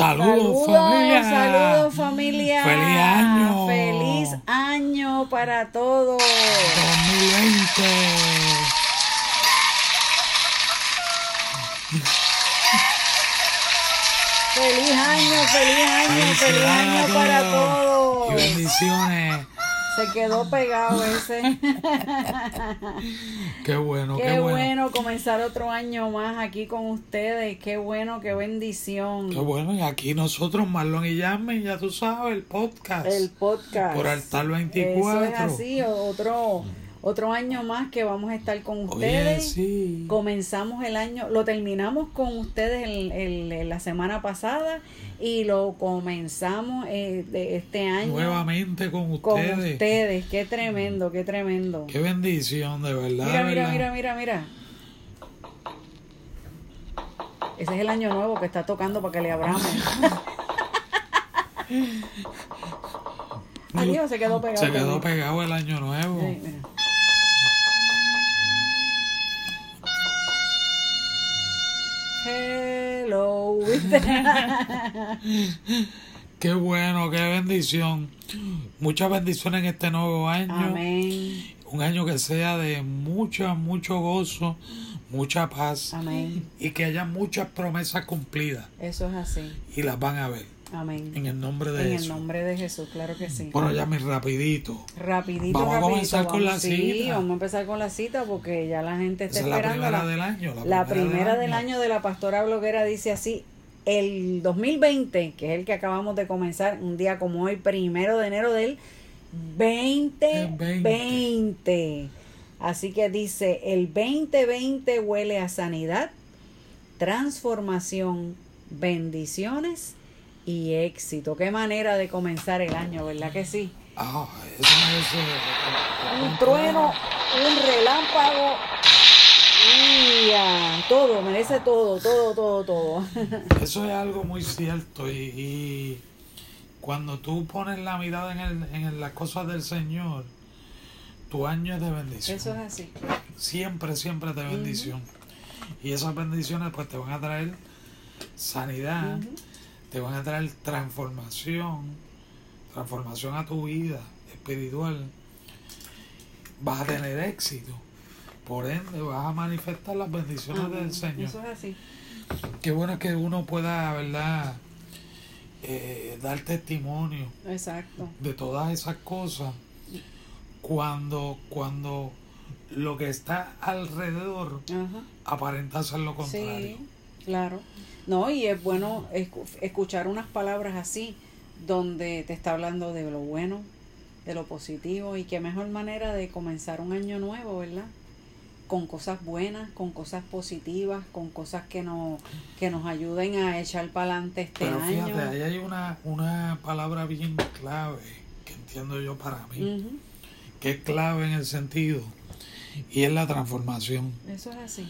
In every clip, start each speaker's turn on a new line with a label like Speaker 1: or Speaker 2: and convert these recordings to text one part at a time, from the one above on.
Speaker 1: Saludos, familia.
Speaker 2: Saludos familia.
Speaker 1: Feliz año.
Speaker 2: Feliz año para todos.
Speaker 1: 2020.
Speaker 2: Feliz año, feliz año, feliz año para
Speaker 1: todos.
Speaker 2: todos.
Speaker 1: Y bendiciones.
Speaker 2: Se quedó pegado ese.
Speaker 1: Qué bueno, qué,
Speaker 2: Qué
Speaker 1: bueno.
Speaker 2: bueno comenzar otro año más aquí con ustedes. Qué bueno, qué bendición.
Speaker 1: Qué bueno. Y aquí nosotros, Marlon y Yasmin, ya tú sabes, el podcast.
Speaker 2: El podcast.
Speaker 1: Por Altar
Speaker 2: Eso
Speaker 1: 24.
Speaker 2: es así, otro, otro año más que vamos a estar con ustedes.
Speaker 1: sí.
Speaker 2: Comenzamos el año, lo terminamos con ustedes el, el- la semana pasada y lo comenzamos eh, de este año
Speaker 1: Nuevamente con
Speaker 2: con
Speaker 1: ustedes.
Speaker 2: ustedes. Qué tremendo, qué tremendo.
Speaker 1: Qué bendición, de verdad.
Speaker 2: Mira, mira,
Speaker 1: verdad.
Speaker 2: mira, mira, mira. Ese es el año nuevo que está tocando para que le abramos. Adiós, se quedó pegado.
Speaker 1: Se quedó pegado el año nuevo.
Speaker 2: Sí, mira. Hello.
Speaker 1: Qué bueno, qué bendición. Muchas bendiciones en este nuevo año.
Speaker 2: Amén.
Speaker 1: Un año que sea de mucho, mucho gozo, mucha paz
Speaker 2: Amén.
Speaker 1: y que haya muchas promesas cumplidas
Speaker 2: Eso es así.
Speaker 1: y las van a ver
Speaker 2: Amén.
Speaker 1: en el nombre de
Speaker 2: En el
Speaker 1: Jesús.
Speaker 2: nombre de Jesús, claro que sí.
Speaker 1: Bueno, ya mi rapidito.
Speaker 2: Rapidito,
Speaker 1: Vamos a comenzar con la
Speaker 2: Sí,
Speaker 1: cita.
Speaker 2: vamos a empezar con la cita porque ya la gente está
Speaker 1: Esa es la
Speaker 2: esperando.
Speaker 1: primera
Speaker 2: la-
Speaker 1: del año. La,
Speaker 2: La primera del año de la pastora bloguera dice así, el 2020, que es el que acabamos de comenzar, un día como hoy, primero de enero del 2020. Así que dice, el 2020 huele a sanidad, transformación, bendiciones y éxito. Qué manera de comenzar el año, ¿verdad que sí?
Speaker 1: Ah, eso
Speaker 2: Un trueno, un relámpago. y todo, merece todo, todo, todo, todo.
Speaker 1: Eso es algo muy cierto y, y cuando tú pones la mirada en, el, en las cosas del Señor, tu año es de bendición.
Speaker 2: Eso es así.
Speaker 1: Siempre, siempre de bendición. Y esas bendiciones pues te van a traer sanidad, te van a traer transformación, transformación a tu vida espiritual. Vas a tener éxito. Por ende, vas a manifestar las bendiciones
Speaker 2: Amén.
Speaker 1: del Señor.
Speaker 2: Eso es así.
Speaker 1: Qué bueno que uno pueda, ¿verdad? Eh, dar testimonio
Speaker 2: Exacto.
Speaker 1: de todas esas cosas cuando, cuando lo que está alrededor
Speaker 2: Ajá.
Speaker 1: aparenta ser lo contrario.
Speaker 2: Sí, claro. No, y es bueno escu- escuchar unas palabras así, donde te está hablando de lo bueno, de lo positivo, y qué mejor manera de comenzar un año nuevo, ¿verdad? Con cosas buenas, con cosas positivas, con cosas que nos, que nos ayuden a echar para adelante este
Speaker 1: Pero
Speaker 2: año.
Speaker 1: fíjate, ahí hay una, una palabra bien clave que entiendo yo para mí, que es clave en el sentido, y es la transformación.
Speaker 2: Eso es así.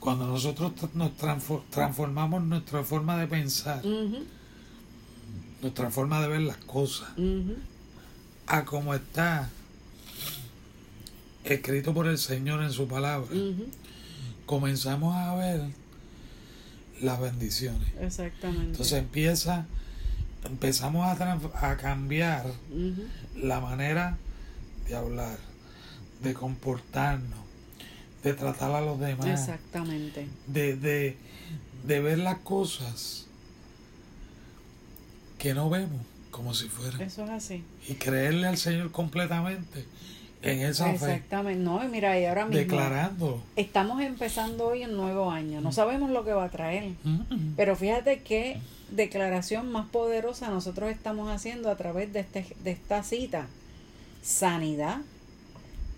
Speaker 1: Cuando nosotros nos transfor- transformamos nuestra forma de pensar, nuestra forma de ver las cosas, a como está escrito por el Señor en su palabra, comenzamos a ver las bendiciones.
Speaker 2: Exactamente.
Speaker 1: Entonces empieza, empezamos a, a cambiar la manera de hablar, de comportarnos, de tratar a los demás,
Speaker 2: Exactamente.
Speaker 1: de, de, de ver las cosas que no vemos como si fueran
Speaker 2: Eso es así.
Speaker 1: y creerle al Señor completamente en esa fe,
Speaker 2: Exactamente. No, y mira, y ahora mismo
Speaker 1: declarándolo.
Speaker 2: estamos empezando hoy un nuevo año. No sabemos lo que va a traer.
Speaker 1: Mm.
Speaker 2: Pero fíjate qué declaración más poderosa nosotros estamos haciendo a través de, este, de esta cita. Sanidad,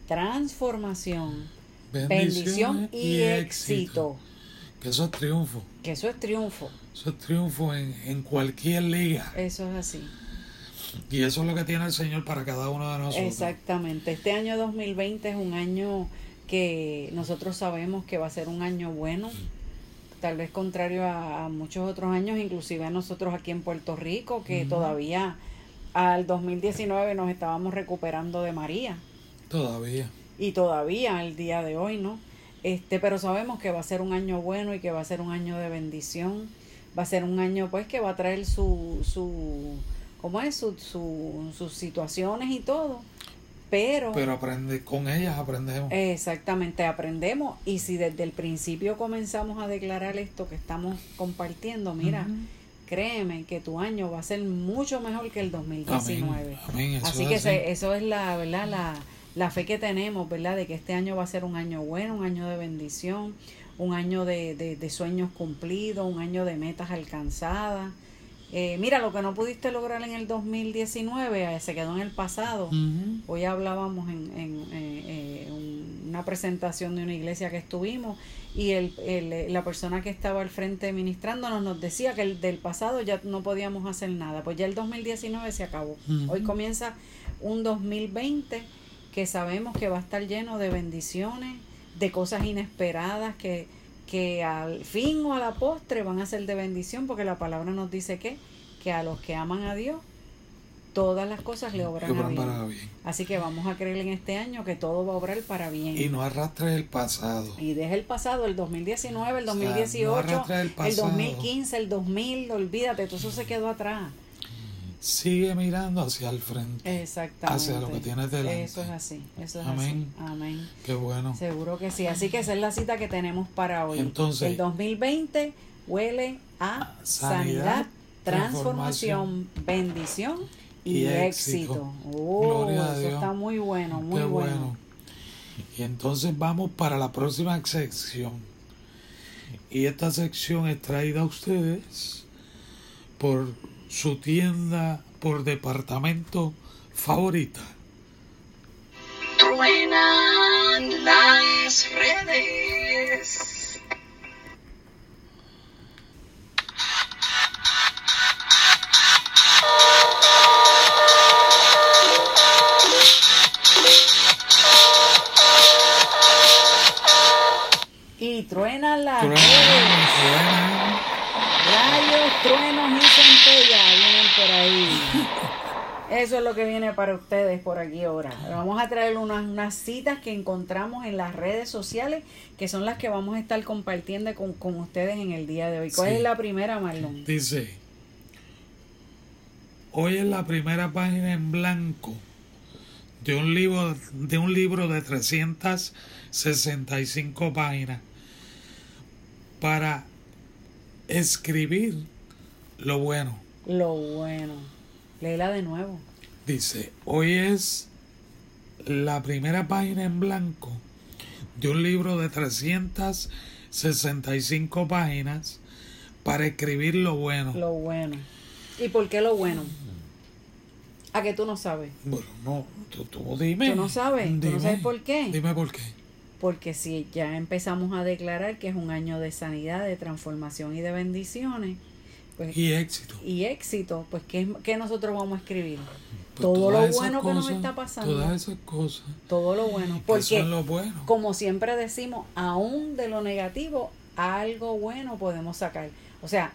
Speaker 2: transformación, bendición y éxito.
Speaker 1: Que eso es triunfo.
Speaker 2: Que eso es triunfo.
Speaker 1: Eso es triunfo en, en cualquier liga.
Speaker 2: Eso es así.
Speaker 1: Y eso es lo que tiene el Señor para cada uno de nosotros.
Speaker 2: Exactamente. Este año 2020 es un año que nosotros sabemos que va a ser un año bueno, tal vez contrario a, a muchos otros años, inclusive a nosotros aquí en Puerto Rico, que todavía al 2019 nos estábamos recuperando de María
Speaker 1: Todavía.
Speaker 2: y todavía al día de hoy, ¿no? Este, pero sabemos que va a ser un año bueno y que va a ser un año de bendición, va a ser un año pues que va a traer su, su ¿cómo es? Su, su, sus situaciones y todo, pero,
Speaker 1: Pero aprende, con ellas aprendemos.
Speaker 2: exactamente aprendemos y si desde el principio comenzamos a declarar esto que estamos compartiendo, mira, créeme que tu año va a ser mucho mejor que el 2019.
Speaker 1: Amén, amén,
Speaker 2: Así
Speaker 1: es
Speaker 2: que
Speaker 1: así.
Speaker 2: se- eso es la, ¿verdad? La, la fe que tenemos, ¿verdad? De que este año va a ser un año bueno, un año de bendición, un año de, de, de sueños cumplidos, un año de metas alcanzadas. Eh, mira, lo que no pudiste lograr en el 2019 eh, se quedó en el pasado. Hoy hablábamos en, en, eh, eh, un- una presentación de una iglesia que estuvimos y el, el- la persona que estaba al frente ministrándonos nos decía que el del pasado ya no podíamos hacer nada. Pues ya el 2019 se acabó. Hoy comienza un 2020 que sabemos que va a estar lleno de bendiciones, de cosas inesperadas que, que al fin o a la postre van a ser de bendición porque la palabra nos dice que, que a los que aman a Dios todas las cosas le obran a bien.
Speaker 1: para bien.
Speaker 2: Así que vamos a creer en este año que todo va a obrar para bien.
Speaker 1: Y no arrastres el pasado.
Speaker 2: Y deja el pasado, el 2019, el
Speaker 1: O sea, no
Speaker 2: 2018,
Speaker 1: arrastres el
Speaker 2: el,
Speaker 1: pasado.
Speaker 2: 2015, el 2000, olvídate, todo eso se quedó atrás.
Speaker 1: Sigue mirando hacia el frente.
Speaker 2: Exactamente.
Speaker 1: Hacia lo que tienes delante.
Speaker 2: Eso es así, eso es
Speaker 1: Amén.
Speaker 2: así. Amén.
Speaker 1: Qué bueno.
Speaker 2: Seguro que sí. Así que esa es la cita que tenemos para hoy.
Speaker 1: Entonces-
Speaker 2: el 2020 huele a
Speaker 1: Sanidad,
Speaker 2: sanidad, transformación, bendición y,
Speaker 1: y
Speaker 2: éxito.
Speaker 1: éxito.
Speaker 2: Oh,
Speaker 1: Gloria a
Speaker 2: eso
Speaker 1: Dios.
Speaker 2: está muy bueno, muy
Speaker 1: Qué
Speaker 2: bueno.
Speaker 1: bueno. Y entonces vamos para la próxima sección. Y esta sección es traída a ustedes por su tienda por departamento favorita.
Speaker 3: Truenan las redes.
Speaker 2: Y truenan las
Speaker 1: Truenan,
Speaker 2: redes.
Speaker 1: truenan.
Speaker 2: Rayos, truenos y ahí. Eso es lo que viene para ustedes por aquí ahora. Vamos a traer unas, unas citas que encontramos en las redes sociales, que son las que vamos a estar compartiendo con, con ustedes en el día de hoy. ¿Cuál
Speaker 1: Sí.
Speaker 2: es la primera, Marlon?
Speaker 1: Dice, hoy es la primera página en blanco de un libro de un libro de 365 páginas para escribir lo bueno.
Speaker 2: Lo bueno. Léela de nuevo.
Speaker 1: Dice, hoy es la primera página en blanco de un libro de 365 páginas para escribir lo bueno.
Speaker 2: Lo bueno. ¿Y por qué lo bueno? ¿A que tú no sabes?
Speaker 1: Bueno, no, tú, tú dime.
Speaker 2: ¿Tú no sabes? ¿Tú no
Speaker 1: Dime.
Speaker 2: sabes por qué?
Speaker 1: Dime por qué.
Speaker 2: Porque si ya empezamos a declarar que es un año de sanidad, de transformación y de bendiciones, pues,
Speaker 1: Y éxito.
Speaker 2: y éxito, pues ¿qué, qué nosotros vamos a escribir?
Speaker 1: Pues
Speaker 2: todo lo bueno que nos está pasando.
Speaker 1: Todas esas cosas.
Speaker 2: Todo lo bueno.
Speaker 1: que
Speaker 2: Porque,
Speaker 1: lo bueno.
Speaker 2: como siempre decimos, aún de lo negativo, algo bueno podemos sacar. O sea,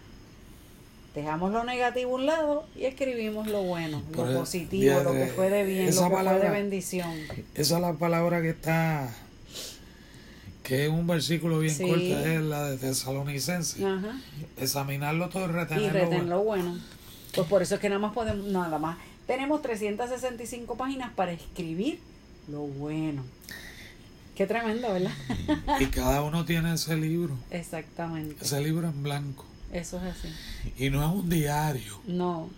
Speaker 2: dejamos lo negativo a un lado y escribimos lo bueno,
Speaker 1: Por
Speaker 2: lo positivo, lo que fue de bien, lo que fue de bendición.
Speaker 1: Esa es la palabra que está. Que es un versículo bien
Speaker 2: Sí.
Speaker 1: corto, es la de Tesalonicenses.
Speaker 2: Ajá.
Speaker 1: Examinarlo todo y
Speaker 2: y
Speaker 1: retenerlo.
Speaker 2: reten
Speaker 1: bueno.
Speaker 2: lo bueno. Pues por eso es que nada más podemos, nada más. Tenemos 365 páginas para escribir lo bueno. Qué tremendo, ¿verdad?
Speaker 1: Y cada uno tiene ese libro.
Speaker 2: Exactamente.
Speaker 1: Ese libro en blanco.
Speaker 2: Eso es así.
Speaker 1: Y no es un diario.
Speaker 2: No,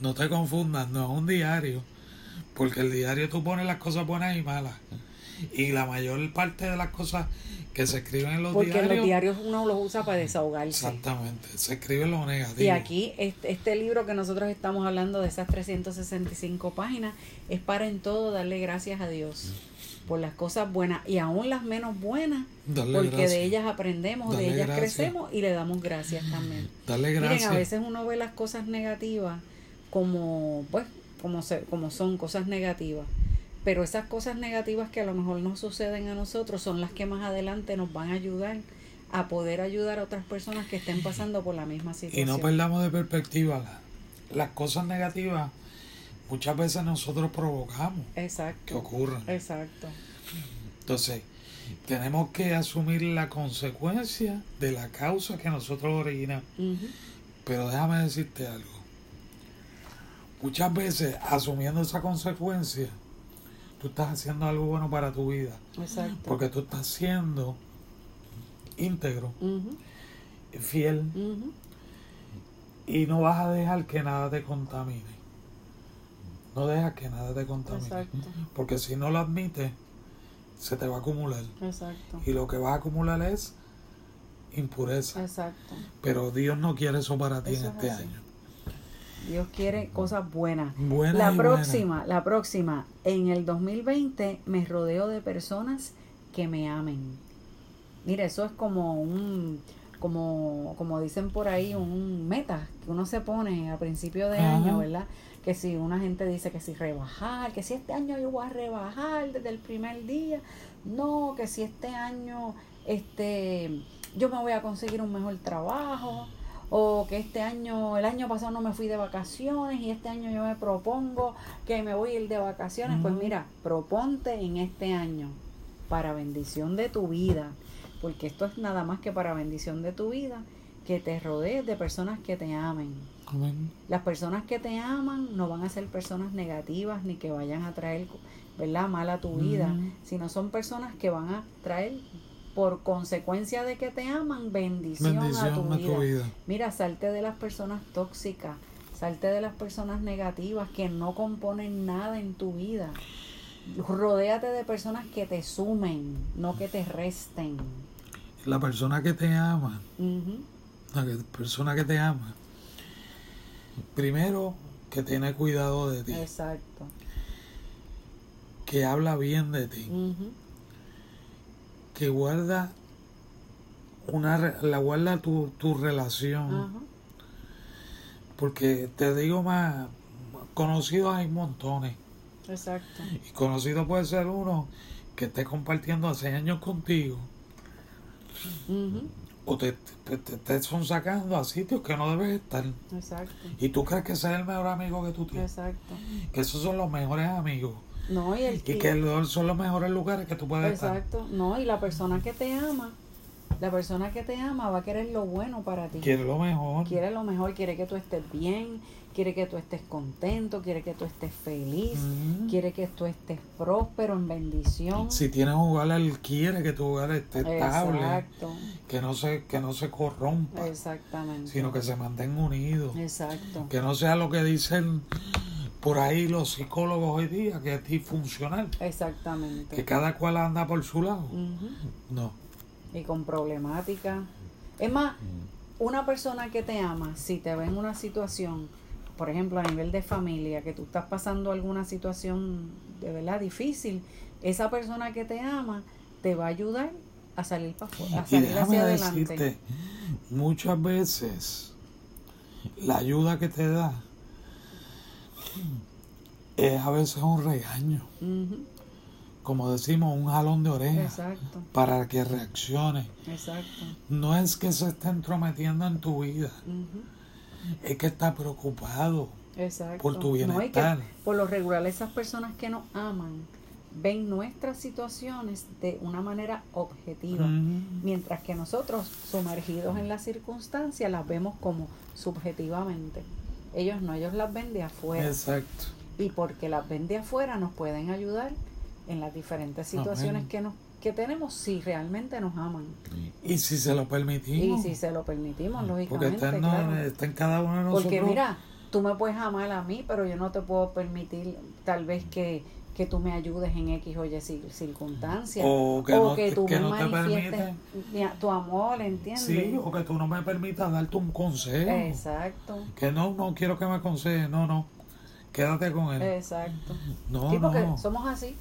Speaker 1: No te confundas, no es un diario. Porque el diario tú pones las cosas buenas y malas. Y la mayor parte de las cosas que se escriben en los
Speaker 2: porque
Speaker 1: diarios.
Speaker 2: los diarios uno los usa para desahogarse.
Speaker 1: Exactamente, se escribe lo negativo.
Speaker 2: Y aquí, este, este libro que nosotros estamos hablando de esas 365 páginas, es para en todo darle gracias a Dios por las cosas buenas y aún las menos buenas,
Speaker 1: Darle
Speaker 2: porque
Speaker 1: gracias.
Speaker 2: de ellas aprendemos, de ellas
Speaker 1: gracias.
Speaker 2: crecemos y le damos gracias también.
Speaker 1: Darle gracias.
Speaker 2: Miren, a veces uno ve las cosas negativas como, pues, como, se, como son cosas negativas. Pero esas cosas negativas que a lo mejor no suceden a nosotros son las que más adelante nos van a ayudar a poder ayudar a otras personas que estén pasando por la misma
Speaker 1: Y
Speaker 2: situación.
Speaker 1: no perdamos de perspectiva la- las cosas negativas. Muchas veces nosotros provocamos que ocurran.
Speaker 2: Exacto.
Speaker 1: Entonces, tenemos que asumir la consecuencia de la causa que nosotros originamos. Pero déjame decirte algo. Muchas veces, asumiendo esa consecuencia, tú estás haciendo algo bueno para tu vida.
Speaker 2: Exacto.
Speaker 1: Porque tú estás siendo íntegro, fiel, y no vas a dejar que nada te contamine. No dejas que nada te contamine.
Speaker 2: Exacto.
Speaker 1: Porque si no lo admites, se te va a acumular.
Speaker 2: Exacto.
Speaker 1: Y lo que vas a acumular es impureza.
Speaker 2: Exacto.
Speaker 1: Pero Dios no quiere eso para ti
Speaker 2: Eso
Speaker 1: en
Speaker 2: es
Speaker 1: este
Speaker 2: así.
Speaker 1: año.
Speaker 2: Dios quiere cosas buenas.
Speaker 1: Buenas
Speaker 2: la próxima, la próxima, en el 2020 me rodeo de personas que me amen. Mira, eso es como un, como, como dicen por ahí, un meta que uno se pone a principio de
Speaker 1: Ajá.
Speaker 2: año, ¿verdad? Que si una gente dice que si rebajar, que si este año yo voy a rebajar desde el primer día, no, que si este año, este, yo me voy a conseguir un mejor trabajo, o que este año, el año pasado no me fui de vacaciones y este año yo me propongo que me voy a ir de vacaciones. Pues mira, proponte en este año para bendición de tu vida, porque esto es nada más que para bendición de tu vida, que te rodees de personas que te amen.
Speaker 1: Amén.
Speaker 2: Las personas que te aman no van a ser personas negativas ni que vayan a traer, ¿verdad?, mal a tu vida, sino son personas que van a traer por consecuencia de que te aman bendición, a tu
Speaker 1: a
Speaker 2: vida.
Speaker 1: tu vida.
Speaker 2: Mira, salte de las personas tóxicas, salte de las personas negativas que no componen nada en tu vida. Rodéate de personas que te sumen, no que te resten.
Speaker 1: La persona que te ama, la que- persona que te ama, primero que tiene cuidado de ti,
Speaker 2: Exacto.
Speaker 1: que habla bien de ti, que guarda una la guarda tu, tu relación, porque te digo más, conocidos hay montones,
Speaker 2: Exacto.
Speaker 1: y conocido puede ser uno que esté compartiendo hace años contigo, o te, te, te, te son sacando a sitios que no debes estar.
Speaker 2: Exacto.
Speaker 1: Y tú crees que ese es el mejor amigo que tú tienes.
Speaker 2: Exacto.
Speaker 1: Que esos son los mejores amigos.
Speaker 2: No, y el
Speaker 1: Y que el- son los mejores lugares que tú puedes estar.
Speaker 2: Exacto. No, y la persona que te ama, la persona que te ama va a querer lo bueno para ti.
Speaker 1: Quiere lo mejor.
Speaker 2: Quiere lo mejor, quiere que tú estés bien, quiere que tú estés contento, quiere que tú estés feliz,
Speaker 1: Mm.
Speaker 2: quiere que tú estés próspero en bendición.
Speaker 1: Si tienes un hogar, él quiere que tu hogar esté estable.
Speaker 2: Exacto,
Speaker 1: Que no se, que no se corrompa.
Speaker 2: exactamente.
Speaker 1: Sino que se mantenga unido.
Speaker 2: Exacto,
Speaker 1: Que no sea lo que dicen por ahí los psicólogos hoy día, que es disfuncional. Que
Speaker 2: exactamente.
Speaker 1: cada cual anda por su lado. No.
Speaker 2: Y con problemática. Es más, una persona que te ama, si te ve en una situación, por ejemplo, a nivel de familia, que tú estás pasando alguna situación de verdad difícil, esa persona que te ama te va a ayudar a salir para afuera, a salir
Speaker 1: déjame
Speaker 2: hacia adelante.
Speaker 1: decirte, muchas veces la ayuda que te da es a veces un regaño, como decimos, un jalón de oreja
Speaker 2: Exacto,
Speaker 1: para que reaccione.
Speaker 2: exacto.
Speaker 1: No es que se esté entrometiendo en tu vida, es que está preocupado.
Speaker 2: Exacto.
Speaker 1: Por tu
Speaker 2: No, y que
Speaker 1: bienestar.
Speaker 2: por lo regular esas personas que nos aman ven nuestras situaciones de una manera objetiva. Mientras que nosotros, sumergidos en las circunstancias, las vemos como subjetivamente. Ellos no, ellos las ven de afuera.
Speaker 1: Exacto.
Speaker 2: Y porque las ven de afuera nos pueden ayudar en las diferentes situaciones
Speaker 1: Amén.
Speaker 2: que, nos, que tenemos si realmente nos aman.
Speaker 1: Y si se lo
Speaker 2: Y
Speaker 1: permitimos,
Speaker 2: si se lo permitimos,
Speaker 1: porque
Speaker 2: lógicamente.
Speaker 1: está en,
Speaker 2: claro.
Speaker 1: está en cada uno de nosotros.
Speaker 2: Porque mira, tú me puedes amar a mí, pero yo no te puedo permitir tal vez que, que tú me ayudes en X o Y cir- circunstancias.
Speaker 1: O que no te-
Speaker 2: tú
Speaker 1: que
Speaker 2: me
Speaker 1: no te
Speaker 2: manifiestes tu amor, ¿entiendes?
Speaker 1: Sí, o que tú no me permitas darte un consejo.
Speaker 2: Exacto,
Speaker 1: Que no, no quiero que me aconseje, no, no. Quédate con él.
Speaker 2: exacto.
Speaker 1: no,
Speaker 2: sí, porque
Speaker 1: no.
Speaker 2: somos así.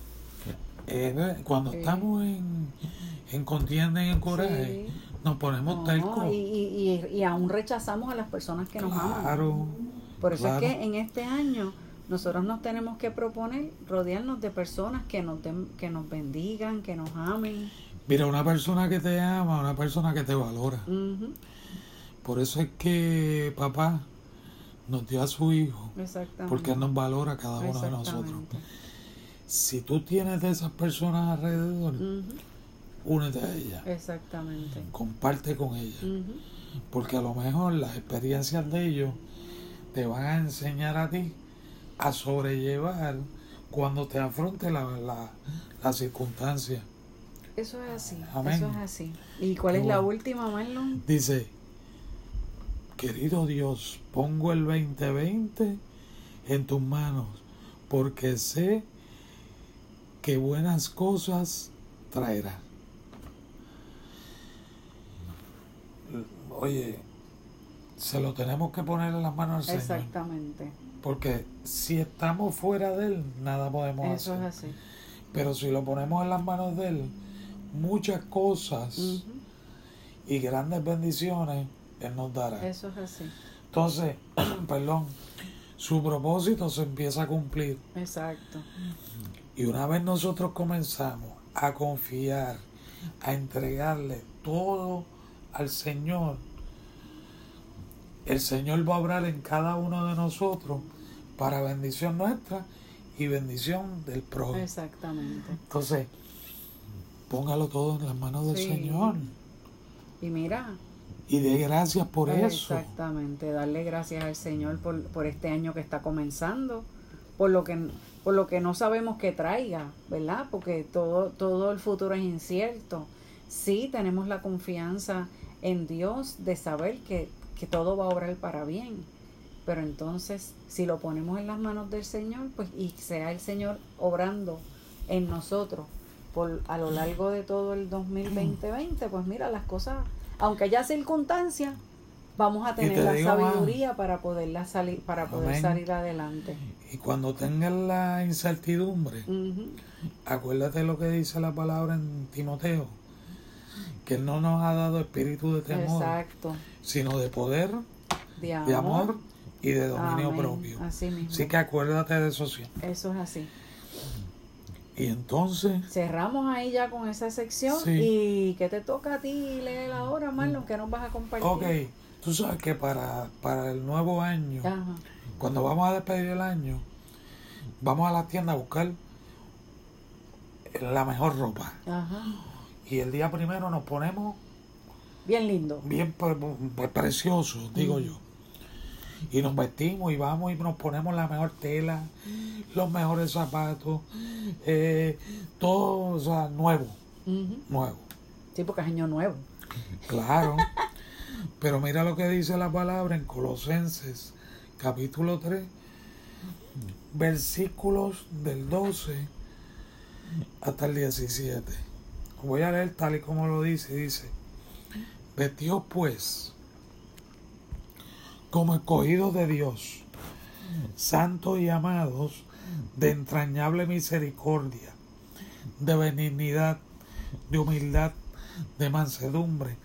Speaker 1: Ver- cuando
Speaker 2: Sí.
Speaker 1: estamos en, en contienda y en coraje,
Speaker 2: Sí.
Speaker 1: nos ponemos
Speaker 2: No,
Speaker 1: tercos.
Speaker 2: y, y, y, y aún rechazamos a las personas que nos aman.
Speaker 1: Claro.
Speaker 2: Por eso
Speaker 1: claro.
Speaker 2: es que en este año nosotros nos tenemos que proponer rodearnos de personas que nos, den- que nos bendigan, que nos amen.
Speaker 1: Mira, una persona que te ama, una persona que te valora. Por eso es que papá nos dio a su hijo,
Speaker 2: Exactamente.
Speaker 1: porque Él nos valora a cada uno de nosotros. Si tú tienes de esas personas alrededor, únete a ellas,
Speaker 2: Exactamente.
Speaker 1: comparte con ellas, porque a lo mejor las experiencias de ellos te van a enseñar a ti a sobrellevar cuando te afronte la, la, la circunstancia.
Speaker 2: Eso es así.
Speaker 1: Amén.
Speaker 2: Eso es así. ¿Y cuál
Speaker 1: Qué
Speaker 2: es la última, Marlon?
Speaker 1: Dice, querido Dios, pongo el 2020 en tus manos, porque sé que buenas cosas traerá. Oye, se lo tenemos que poner en las manos al Señor,
Speaker 2: Exactamente.
Speaker 1: porque si estamos fuera de Él, nada podemos
Speaker 2: Eso es
Speaker 1: hacer.
Speaker 2: así.
Speaker 1: Pero si lo ponemos en las manos de Él, muchas cosas y grandes bendiciones Él nos dará.
Speaker 2: Eso es así.
Speaker 1: Entonces, perdón, su propósito se empieza a cumplir.
Speaker 2: Exacto.
Speaker 1: Y una vez nosotros comenzamos a confiar, a entregarle todo al Señor, el Señor va a obrar en cada uno de nosotros para bendición nuestra y bendición del prójimo.
Speaker 2: Exactamente.
Speaker 1: Entonces, póngalo todo en las manos del
Speaker 2: Sí.
Speaker 1: Señor
Speaker 2: Y mira,
Speaker 1: y dé gracias por eso.
Speaker 2: Exactamente, darle gracias al Señor por, por este año que está comenzando, por lo que por lo que no sabemos que traiga, ¿verdad? Porque todo todo el futuro es incierto. Sí tenemos la confianza en Dios de saber que, que todo va a obrar para bien. Pero entonces, si lo ponemos en las manos del Señor, pues y sea el Señor obrando en nosotros por a lo largo de todo el 2020, pues mira, las cosas, aunque haya circunstancias, vamos a tener la
Speaker 1: digo
Speaker 2: sabiduría para poderla salir para poder
Speaker 1: Amén.
Speaker 2: salir adelante.
Speaker 1: Y cuando tengas la incertidumbre,
Speaker 2: Ujú,
Speaker 1: acuérdate lo que dice la palabra en Timoteo, que no nos ha dado espíritu de temor,
Speaker 2: Exacto.
Speaker 1: sino de poder,
Speaker 2: De amor.
Speaker 1: de amor y de dominio
Speaker 2: Amén.
Speaker 1: propio.
Speaker 2: Así mismo.
Speaker 1: Así que acuérdate de eso siempre.
Speaker 2: Eso es así.
Speaker 1: Y entonces,
Speaker 2: Cerramos ahí ya con esa sección.
Speaker 1: Sí.
Speaker 2: ¿Y qué te toca a ti leer ahora, Marlon? ¿Qué nos vas a compartir?
Speaker 1: ok, tú sabes que para, para el nuevo año,
Speaker 2: Ajá.
Speaker 1: cuando vamos a despedir el año, vamos a la tienda a buscar la mejor ropa.
Speaker 2: Ajá.
Speaker 1: Y el día primero nos ponemos
Speaker 2: Bien lindo.
Speaker 1: bien pre- pues, preciosos, digo yo. Y nos vestimos y vamos y nos ponemos la mejor tela, los mejores zapatos, eh, todo, o sea, nuevo, nuevo.
Speaker 2: Sí, porque es año nuevo.
Speaker 1: Claro. Pero mira lo que dice la palabra en Colosenses, capítulo 3, versículos del 12 hasta el 17. Voy a leer tal y como lo dice. Dice, vestidos pues como escogidos de Dios, santos y amados, de entrañable misericordia, de benignidad, de humildad, de mansedumbre,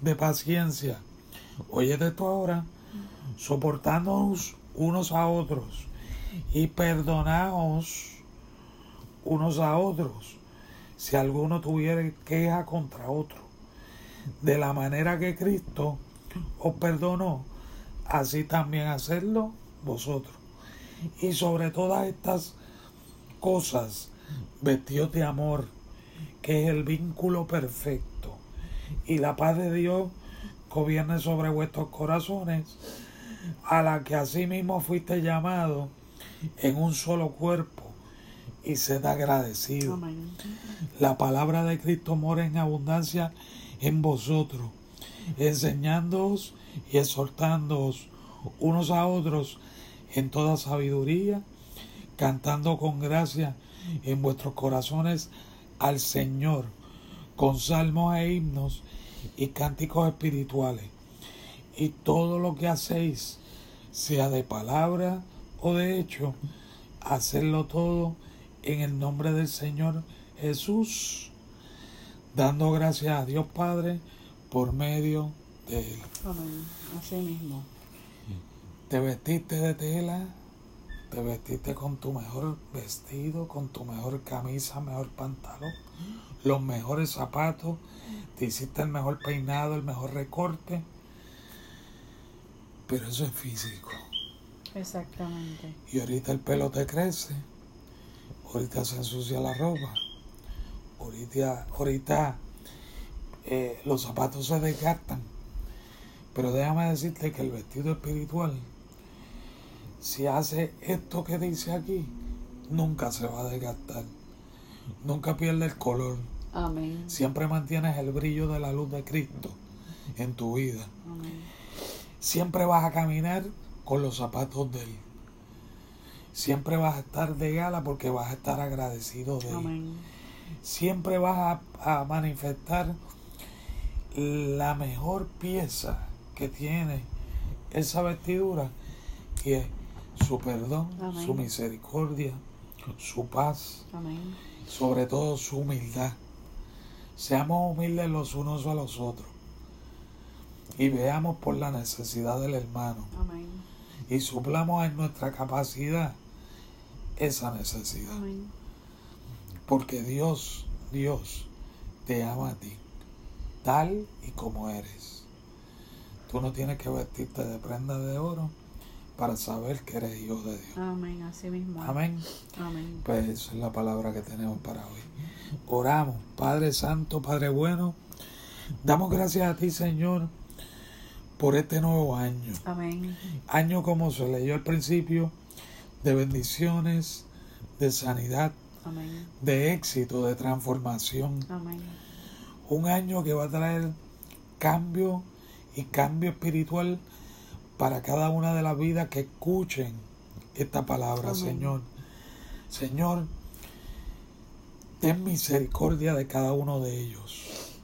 Speaker 1: de paciencia. Óyete esto ahora, soportándonos unos a otros y perdonaos unos a otros si alguno tuviera queja contra otro. De la manera que Cristo os perdonó, así también hacedlo vosotros. Y sobre todas estas cosas, vestidos de amor, que es el vínculo perfecto. Y la paz de Dios gobierne sobre vuestros corazones, a la que asimismo fuiste llamado en un solo cuerpo, y sed agradecido.
Speaker 2: Amén.
Speaker 1: La palabra de Cristo mora en abundancia en vosotros, enseñándoos y exhortándoos unos a otros en toda sabiduría, cantando con gracia en vuestros corazones al Señor, con salmos e himnos y cánticos espirituales. Y todo lo que hacéis, sea de palabra o de hecho, hacerlo todo en el nombre del Señor Jesús, dando gracias a Dios Padre por medio de Él.
Speaker 2: Amén. Así mismo.
Speaker 1: Te vestiste de tela, te vestiste con tu mejor vestido, con tu mejor camisa, mejor pantalón, los mejores zapatos, te hiciste el mejor peinado, el mejor recorte, pero eso es físico.
Speaker 2: Exactamente.
Speaker 1: Y ahorita el pelo te crece, ahorita se ensucia la ropa, ahorita, ahorita eh, los zapatos se desgastan. Pero déjame decirte que el vestido espiritual, si hace esto que dice aquí, nunca se va a desgastar. Nunca pierde el color.
Speaker 2: Amén.
Speaker 1: Siempre mantienes el brillo de la luz de Cristo en tu vida.
Speaker 2: Amén.
Speaker 1: Siempre vas a caminar con los zapatos de Él. Siempre vas a estar de gala porque vas a estar agradecido de Él.
Speaker 2: Amén.
Speaker 1: Siempre vas a, a manifestar la mejor pieza que tiene esa vestidura, que es su perdón,
Speaker 2: Amén.
Speaker 1: su misericordia, su paz,
Speaker 2: Amén.
Speaker 1: sobre todo su humildad. Seamos humildes los unos a los otros y veamos por la necesidad del hermano
Speaker 2: Amén.
Speaker 1: Y suplamos en nuestra capacidad esa necesidad.
Speaker 2: Amén.
Speaker 1: Porque Dios, Dios te ama a ti, tal y como eres. Tú no tienes que vestirte de prenda de oro para saber que eres hijo de Dios.
Speaker 2: Amén. Así mismo.
Speaker 1: Amén.
Speaker 2: Amén.
Speaker 1: Pues esa es la palabra que tenemos para hoy. Oramos, Padre Santo, Padre Bueno. Damos gracias a ti, Señor, por este nuevo año.
Speaker 2: Amén.
Speaker 1: Año como se leyó al principio, de bendiciones, de sanidad,
Speaker 2: Amén.
Speaker 1: de éxito, de transformación.
Speaker 2: Amén.
Speaker 1: Un año que va a traer cambio y cambio espiritual para cada una de las vidas que escuchen esta palabra,
Speaker 2: Amén.
Speaker 1: Señor. Señor, ten misericordia de cada uno de ellos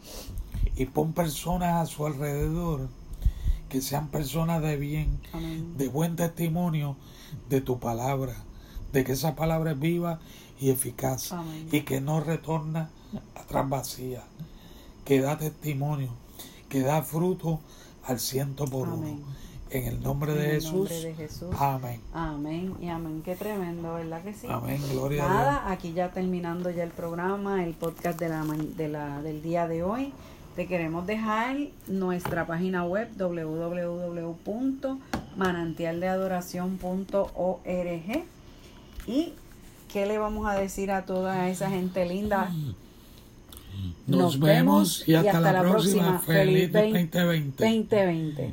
Speaker 1: y pon personas a su alrededor que sean personas de bien,
Speaker 2: Amén.
Speaker 1: de buen testimonio de tu palabra, de que esa palabra es viva y eficaz
Speaker 2: Amén.
Speaker 1: y que no retorna atrás vacía, que da testimonio, que da fruto al ciento por
Speaker 2: Amén.
Speaker 1: uno. En el nombre de
Speaker 2: el
Speaker 1: Jesús.
Speaker 2: nombre de Jesús.
Speaker 1: Amén.
Speaker 2: Amén y amén. Qué tremendo, ¿verdad que sí?
Speaker 1: Amén. Gloria a Dios.
Speaker 2: Nada, aquí ya terminando ya el programa, el podcast de la, de la, del día de hoy. Te queremos dejar nuestra página web www.manantialdeadoración.org y qué le vamos a decir a toda esa gente linda.
Speaker 1: Nos, vemos y hasta, la, próxima. Feliz 2020.
Speaker 2: 2020.